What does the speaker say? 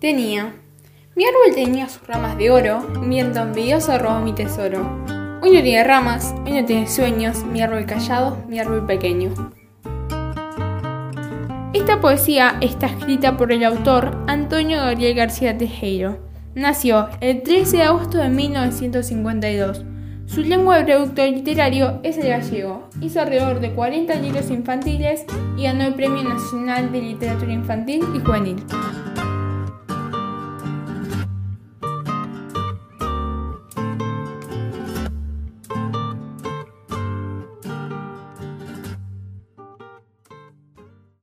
Tenía. Mi árbol tenía sus ramas de oro, un viento envidioso robó mi tesoro. Hoy no tiene ramas, hoy no tiene sueños, mi árbol callado, mi árbol pequeño. Esta poesía está escrita por el autor Antonio Gabriel García Tejero. Nació el 13 de agosto de 1952. Su lengua de producto literario es el gallego. Hizo alrededor de 40 libros infantiles y ganó el Premio Nacional de Literatura Infantil y Juvenil.